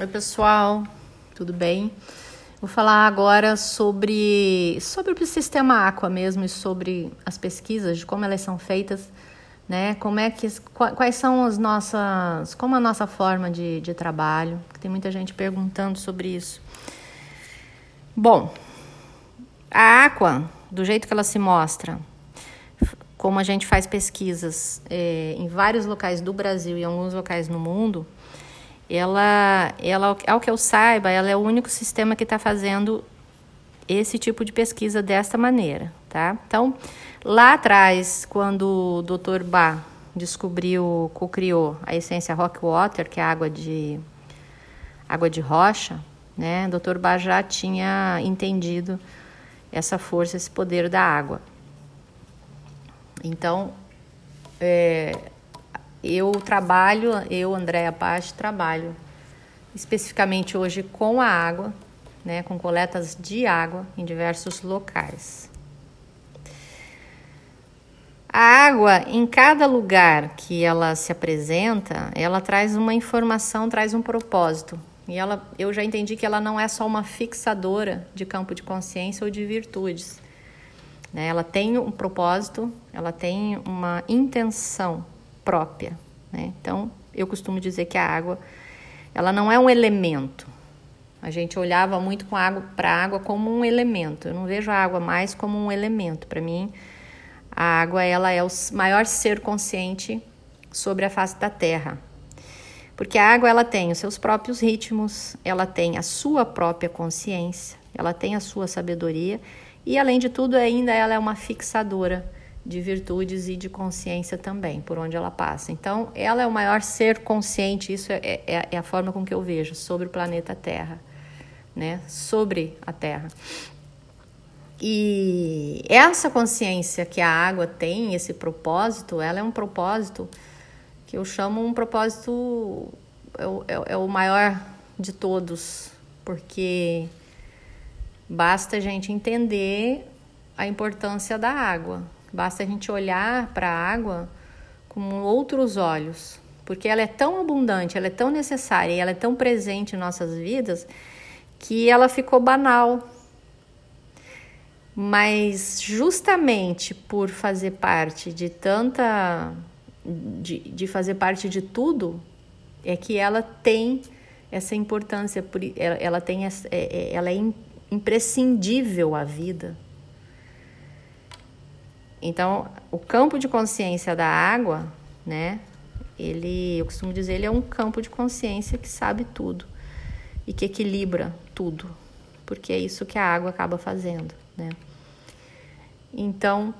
Oi, pessoal, tudo bem? Vou falar agora sobre, sobre o sistema Aqua mesmo e sobre as pesquisas, de como elas são feitas, né? Como é que, quais são as nossas, como a nossa forma de, de trabalho? Tem muita gente perguntando sobre isso. Bom, a Aqua, do jeito que ela se mostra, como a gente faz pesquisas é, em vários locais do Brasil e alguns locais no mundo, ela, ela, ao que eu saiba, ela é o único sistema que está fazendo esse tipo de pesquisa desta maneira, tá? Então, lá atrás, quando o Dr. Bach descobriu, co-criou a essência rock water, que é água de água de rocha, né? O Dr. Bach já tinha entendido essa força, esse poder da água. Então, é, eu trabalho, eu, Andréa Paz, trabalho especificamente hoje com a água, né, com coletas de água em diversos locais. A água, em cada lugar que ela se apresenta, ela traz uma informação, traz um propósito. E ela, eu já entendi que ela não é só uma fixadora de campo de consciência ou de virtudes. Né? Ela tem um propósito, ela tem uma intenção própria. Né? Então, eu costumo dizer que a água, ela não é um elemento. A gente olhava muito água para a água como um elemento. Eu não vejo a água mais como um elemento. Para mim, a água ela é o maior ser consciente sobre a face da Terra. Porque a água ela tem os seus próprios ritmos, ela tem a sua própria consciência, ela tem a sua sabedoria e além de tudo ainda ela é uma fixadora de virtudes e de consciência também, por onde ela passa. Então, ela é o maior ser consciente, isso é, é, é a forma com que eu vejo sobre o planeta Terra, né? Sobre a Terra. E essa consciência que a água tem, esse propósito, ela é um propósito que eu chamo um propósito, é o, é, é o maior de todos, porque basta a gente entender a importância da água, Basta a gente olhar para a água com outros olhos, porque ela é tão abundante, ela é tão necessária e ela é tão presente em nossas vidas que ela ficou banal. Mas justamente por fazer parte de tanta. de, de fazer parte de tudo, é que ela tem essa importância, ela, tem é, é, ela é imprescindível à vida. Então, o campo de consciência da água, né? Ele, eu costumo dizer, ele é um campo de consciência que sabe tudo e que equilibra tudo, porque é isso que a água acaba fazendo, né? Então,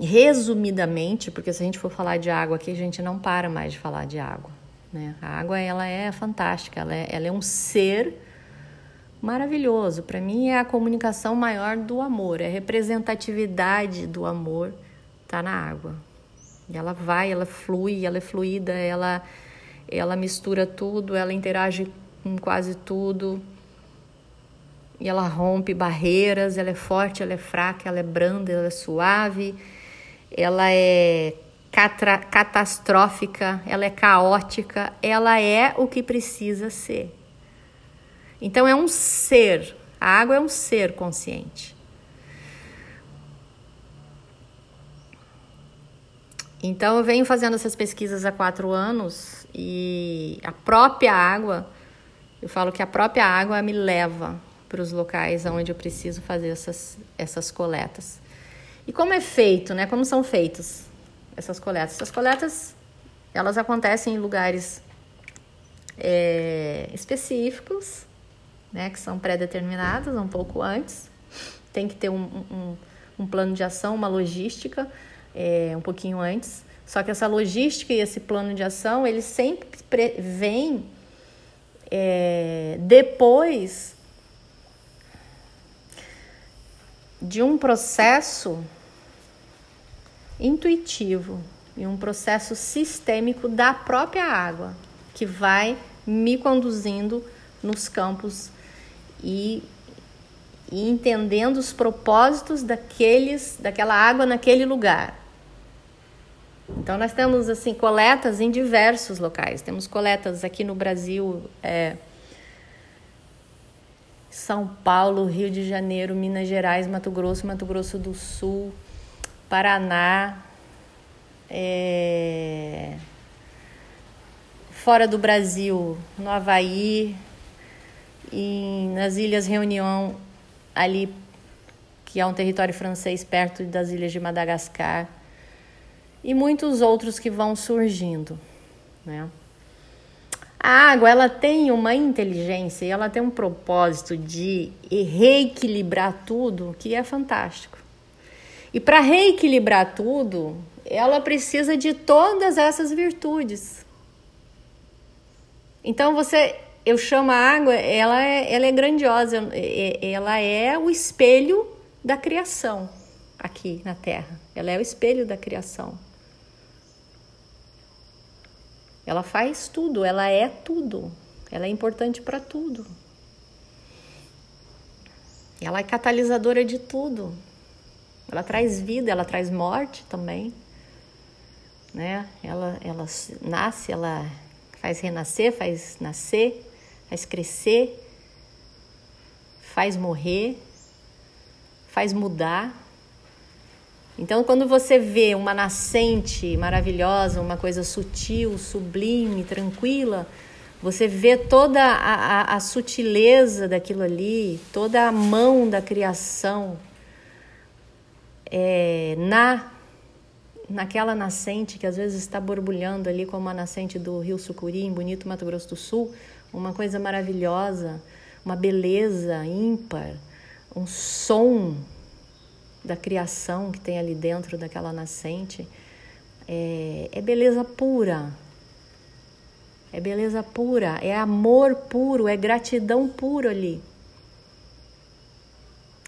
resumidamente, porque se a gente for falar de água aqui, a gente não para mais de falar de água, né? A água ela é fantástica, ela é, ela é um ser maravilhoso. Para mim é a comunicação maior do amor, é a representatividade do amor tá na água. Ela vai, ela flui, ela é fluida, ela ela mistura tudo, ela interage com quase tudo. E ela rompe barreiras, ela é forte, ela é fraca, ela é branda, ela é suave, ela é catastrófica, ela é caótica, ela é o que precisa ser. Então é um ser, a água é um ser consciente. Então eu venho fazendo essas pesquisas há quatro anos e a própria água, eu falo que a própria água me leva para os locais onde eu preciso fazer essas, essas coletas. E como é feito, né? Como são feitas essas coletas? Essas coletas, elas acontecem em lugares é, específicos, né, que são pré-determinadas um pouco antes. Tem que ter um, um, um plano de ação, uma logística é, um pouquinho antes. Só que essa logística e esse plano de ação, ele sempre vem é, depois de um processo intuitivo e um processo sistêmico da própria água que vai me conduzindo nos campos e, e entendendo os propósitos daqueles, daquela água naquele lugar. Então nós temos assim coletas em diversos locais. Temos coletas aqui no Brasil, é, São Paulo, Rio de Janeiro, Minas Gerais, Mato Grosso, Mato Grosso do Sul, Paraná, é... fora do Brasil, no Havaí, e nas Ilhas Reunião, ali, que é um território francês perto das ilhas de Madagascar, e muitos outros que vão surgindo, né? A água, ela tem uma inteligência e ela tem um propósito de reequilibrar tudo que é fantástico. E para reequilibrar tudo, ela precisa de todas essas virtudes. Então você, eu chamo a água, ela é, ela é grandiosa, ela é o espelho da criação aqui na Terra. Ela é o espelho da criação. Ela faz tudo, ela é tudo. Ela é importante para tudo. Ela é catalisadora de tudo. Ela traz vida, ela traz morte também. Né? Ela, ela nasce, ela faz renascer, faz nascer, faz crescer, faz morrer, faz mudar. Então, quando você vê uma nascente maravilhosa, uma coisa sutil, sublime, tranquila, você vê toda a, a, a, sutileza daquilo ali, toda a mão da criação é, na naquela nascente que às vezes está borbulhando ali como a nascente do Rio Sucuri, em Bonito, Mato Grosso do Sul, uma coisa maravilhosa, uma beleza ímpar, um som da criação que tem ali dentro daquela nascente, é, é beleza pura. É beleza pura, é amor puro, é gratidão pura ali.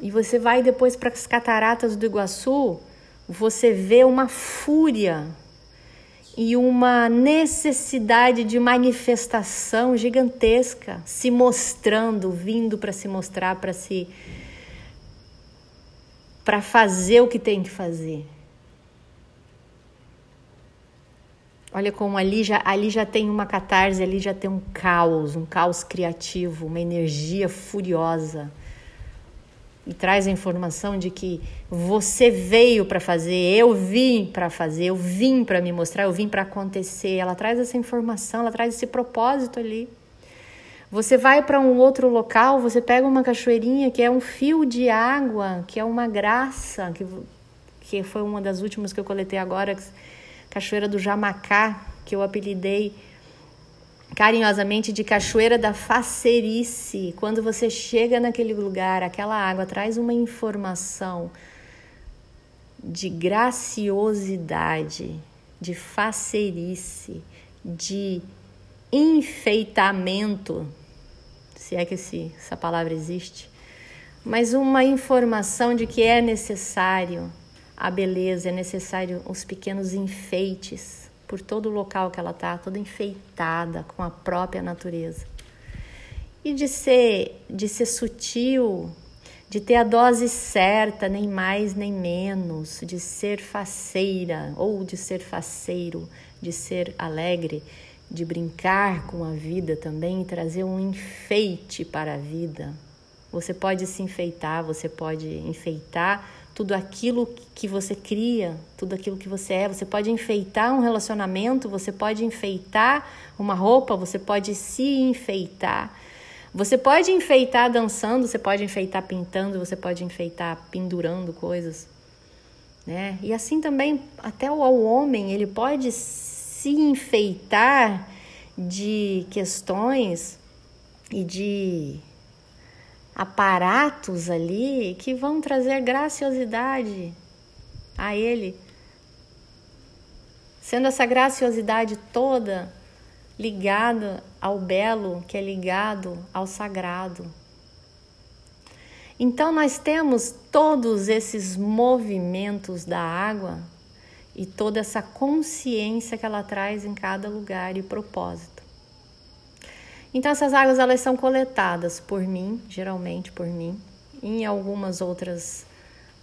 E você vai depois para as cataratas do Iguaçu, você vê uma fúria e uma necessidade de manifestação gigantesca se mostrando, vindo para se mostrar, para se para fazer o que tem que fazer. Olha como ali já, ali já tem uma catarse, ali já tem um caos, um caos criativo, uma energia furiosa. E traz a informação de que você veio para fazer, eu vim para fazer, eu vim para me mostrar, eu vim para acontecer. Ela traz essa informação, ela traz esse propósito ali. Você vai para um outro local, você pega uma cachoeirinha que é um fio de água, que é uma graça, que, que foi uma das últimas que eu coletei agora, Cachoeira do Jamacá, que eu apelidei carinhosamente de Cachoeira da Facerice. Quando você chega naquele lugar, aquela água traz uma informação de graciosidade, de facerice, de enfeitamento, se é que esse, essa palavra existe, mas uma informação de que é necessário a beleza, é necessário os pequenos enfeites por todo o local que ela está, toda enfeitada com a própria natureza. E de ser, de ser sutil, de ter a dose certa, nem mais nem menos, de ser faceira ou de ser faceiro, de ser alegre, de brincar com a vida também trazer um enfeite para a vida. Você pode se enfeitar, você pode enfeitar tudo aquilo que você cria, tudo aquilo que você é. Você pode enfeitar um relacionamento, você pode enfeitar uma roupa, você pode se enfeitar. Você pode enfeitar dançando, você pode enfeitar pintando, você pode enfeitar pendurando coisas. Né? E assim também, até o homem, ele pode se enfeitar de questões e de aparatos ali que vão trazer graciosidade a ele. Sendo essa graciosidade toda ligada ao belo, que é ligado ao sagrado. Então, nós temos todos esses movimentos da água e toda essa consciência que ela traz em cada lugar e propósito. Então essas águas elas são coletadas por mim, geralmente por mim, em algumas outras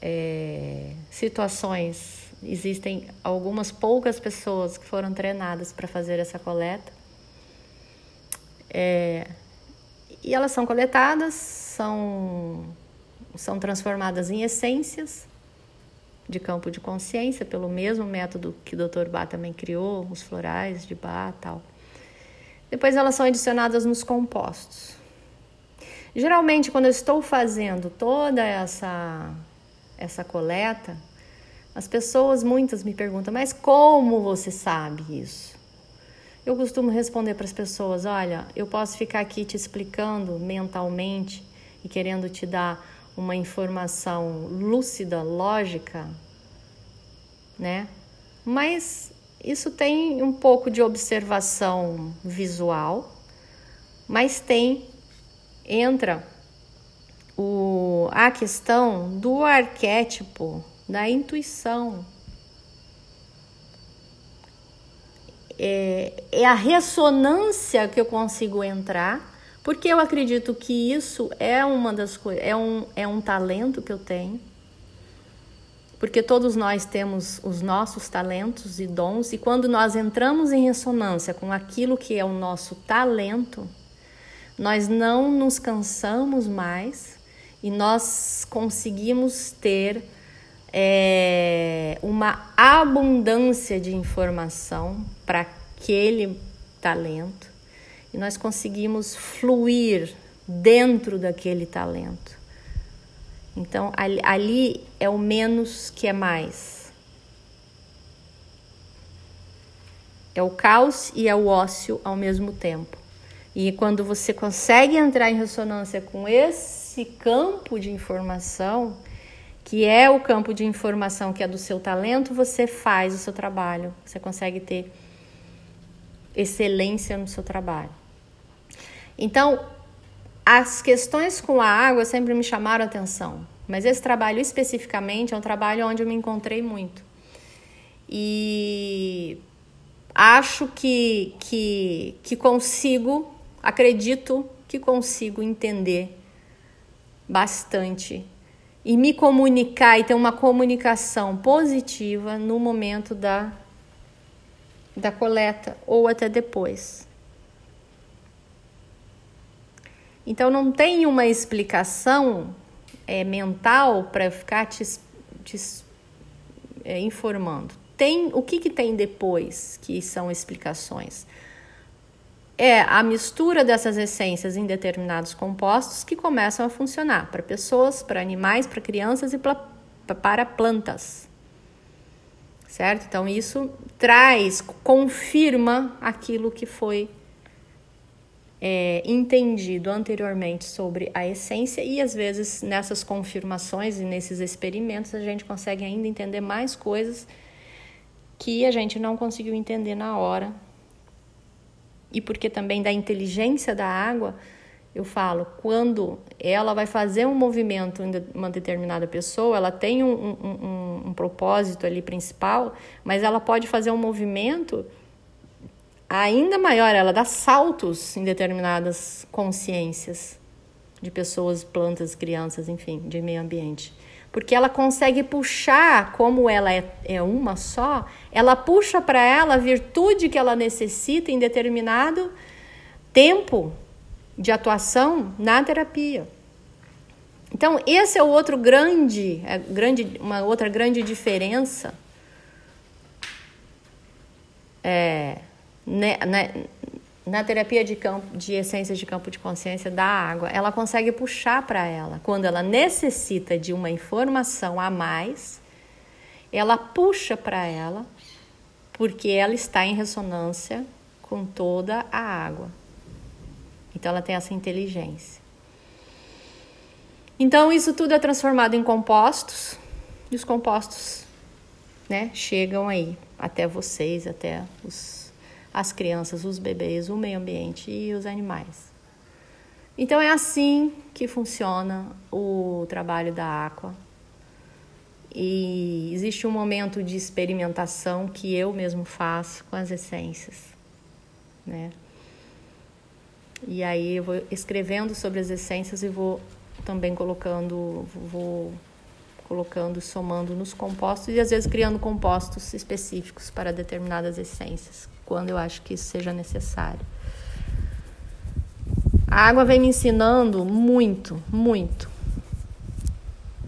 é, situações existem algumas poucas pessoas que foram treinadas para fazer essa coleta. É, e elas são coletadas são, são transformadas em essências de campo de consciência, pelo mesmo método que o Dr. Bá também criou, os florais de Bá tal. Depois elas são adicionadas nos compostos. Geralmente, quando eu estou fazendo toda essa, essa coleta, as pessoas, muitas me perguntam, mas como você sabe isso? Eu costumo responder para as pessoas: olha, eu posso ficar aqui te explicando mentalmente e querendo te dar uma informação lúcida, lógica, né? Mas isso tem um pouco de observação visual, mas tem entra o, a questão do arquétipo da intuição. É, é a ressonância que eu consigo entrar porque eu acredito que isso é uma das coisas, é um, é um talento que eu tenho. Porque todos nós temos os nossos talentos e dons, e quando nós entramos em ressonância com aquilo que é o nosso talento, nós não nos cansamos mais e nós conseguimos ter é, uma abundância de informação para aquele talento e nós conseguimos fluir dentro daquele talento. Então, ali, ali é o menos que é mais. É o caos e é o ócio ao mesmo tempo. E quando você consegue entrar em ressonância com esse campo de informação, que é o campo de informação que é do seu talento, você faz o seu trabalho. Você consegue ter excelência no seu trabalho. Então, as questões com a água sempre me chamaram atenção, mas esse trabalho especificamente é um trabalho onde eu me encontrei muito. E acho que, que, que consigo, acredito que consigo entender bastante e me comunicar e ter uma comunicação positiva no momento da, da coleta ou até depois. Então não tem uma explicação é, mental para ficar te, te é, informando. Tem o que, que tem depois que são explicações? É a mistura dessas essências em determinados compostos que começam a funcionar para pessoas, para animais, para crianças e pra, para plantas. Certo? Então isso traz, confirma aquilo que foi é, entendido anteriormente sobre a essência e às vezes nessas confirmações e nesses experimentos a gente consegue ainda entender mais coisas que a gente não conseguiu entender na hora. E porque também da inteligência da água, eu falo, quando ela vai fazer um movimento em uma determinada pessoa, ela tem um, um, um, um propósito ali principal, mas ela pode fazer um movimento ainda maior, ela dá saltos em determinadas consciências de pessoas, plantas, crianças, enfim, de meio ambiente. Porque ela consegue puxar, como ela é, é uma só, ela puxa para ela a virtude que ela necessita em determinado tempo de atuação na terapia. Então, esse é o outro grande, é grande uma outra grande diferença é, né, né, na terapia de, campo, de essências de campo de consciência da água, ela consegue puxar para ela. Quando ela necessita de uma informação a mais, ela puxa para ela, porque ela está em ressonância com toda a água. Então ela tem essa inteligência. Então isso tudo é transformado em compostos, e os compostos né, chegam aí até vocês, até os as crianças, os bebês, o meio ambiente e os animais. Então é assim que funciona o trabalho da Aqua. E existe um momento de experimentação que eu mesmo faço com as essências, né? E aí eu vou escrevendo sobre as essências e vou também colocando, vou colocando, somando nos compostos e às vezes criando compostos específicos para determinadas essências, quando eu acho que isso seja necessário. A água vem me ensinando muito, muito.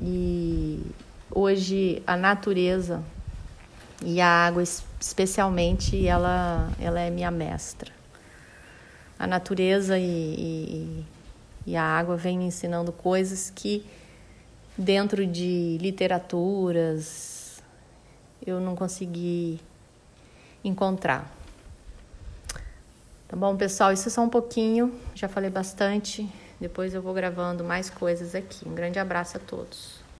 E hoje a natureza e a água especialmente ela, ela é minha mestra. A natureza e, e, e a água vem me ensinando coisas que dentro de literaturas eu não consegui encontrar. Tá bom, pessoal? Isso é só um pouquinho, já falei bastante. Depois eu vou gravando mais coisas aqui. Um grande abraço a todos.